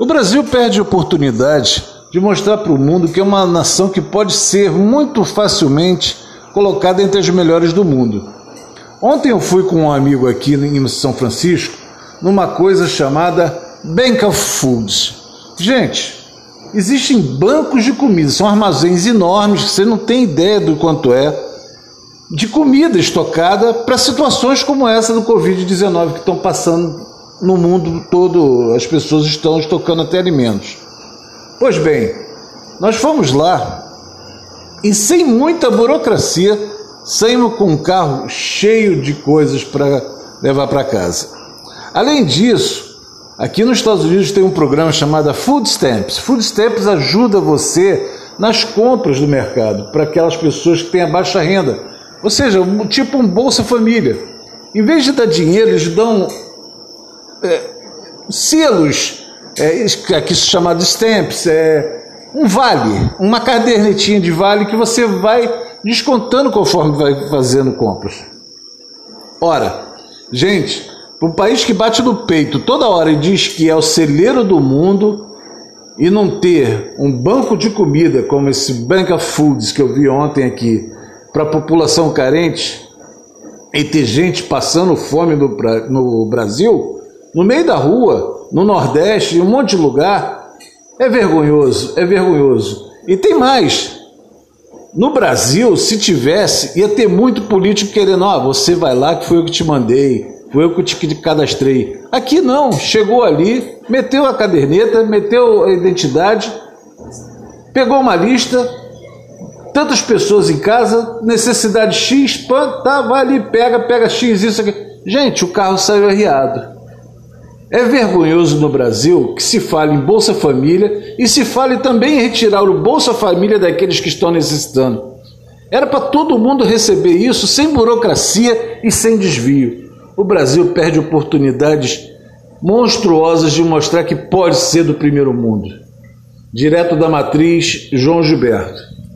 O Brasil perde oportunidade de mostrar para o mundo que é uma nação que pode ser muito facilmente colocada entre as melhores do mundo. Ontem eu fui com um amigo aqui em São Francisco numa coisa chamada Bank of Foods. Gente, existem bancos de comida, são armazéns enormes você não tem ideia do quanto é de comida estocada para situações como essa do Covid-19 que estão passando no mundo todo, as pessoas estão estocando até alimentos. Pois bem, nós fomos lá e sem muita burocracia saímos com um carro cheio de coisas para levar para casa. Além disso, aqui nos Estados Unidos tem um programa chamado Food Stamps. Food Stamps ajuda você nas compras do mercado para aquelas pessoas que têm a baixa renda, ou seja, tipo um Bolsa Família. Em vez de dar dinheiro, eles dão é, selos, é, aqui chamado stamps, é, um vale, uma cadernetinha de vale que você vai descontando conforme vai fazendo compras. Ora, gente, um país que bate no peito toda hora e diz que é o celeiro do mundo e não ter um banco de comida como esse Bank of Foods que eu vi ontem aqui para a população carente e ter gente passando fome no, no Brasil, no meio da rua, no Nordeste, em um monte de lugar. É vergonhoso, é vergonhoso. E tem mais. No Brasil, se tivesse, ia ter muito político querendo, ó, oh, você vai lá que foi eu que te mandei, foi eu que te cadastrei. Aqui não, chegou ali, meteu a caderneta, meteu a identidade, pegou uma lista, tantas pessoas em casa, necessidade X, pan, tá, vai ali, pega, pega X, isso aqui. Gente, o carro saiu arriado. É vergonhoso no Brasil que se fale em Bolsa Família e se fale também em retirar o Bolsa Família daqueles que estão necessitando. Era para todo mundo receber isso sem burocracia e sem desvio. O Brasil perde oportunidades monstruosas de mostrar que pode ser do primeiro mundo. Direto da matriz, João Gilberto.